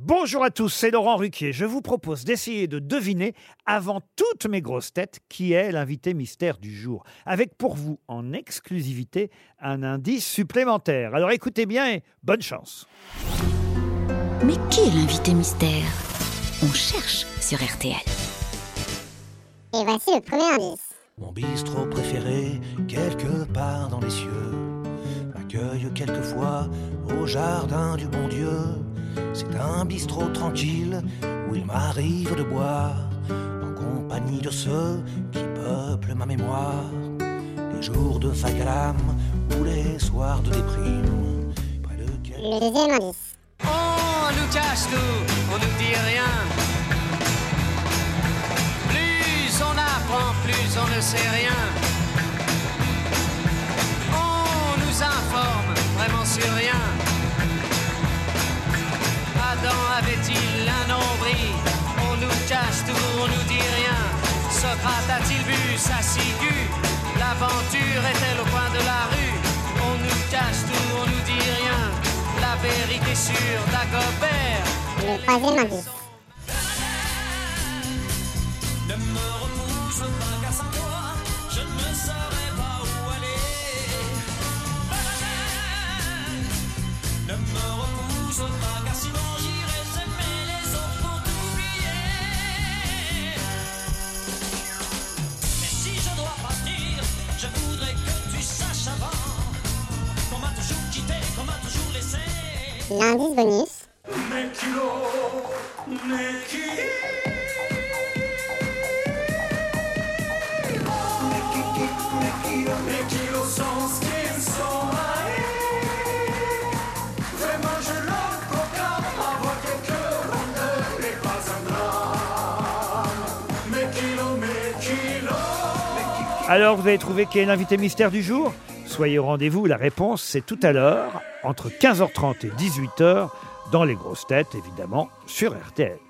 Bonjour à tous, c'est Laurent Ruquier. Je vous propose d'essayer de deviner, avant toutes mes grosses têtes, qui est l'invité mystère du jour. Avec pour vous, en exclusivité, un indice supplémentaire. Alors écoutez bien et bonne chance. Mais qui est l'invité mystère? On cherche sur RTL. Et voici le premier indice. Mon bistrot préféré, quelque part dans les cieux, m'accueille quelquefois au jardin du bon Dieu. C'est un bistrot tranquille où il m'arrive de boire en compagnie de ceux qui peuplent ma mémoire. Les jours de fac à l'âme ou les soirs de déprime. Près de quel- Le deuxième indice. On nous cache tout, on nous dit rien. Plus on apprend, plus on ne sait rien. Socrate a-t-il vu sa ciguë? L'aventure est-elle au coin de la rue? On nous cache tout, on nous dit rien. La vérité sur Dagobert. Le troisième indice. Ne me repousse pas car sans toi, je ne saurais pas où aller. Ne me repousse pas car sinon j'irai kilos Alors, vous avez trouvé qui est l'invité mystère du jour? Soyez au rendez-vous, la réponse c'est tout à l'heure, entre 15h30 et 18h, dans les grosses têtes, évidemment, sur RTL.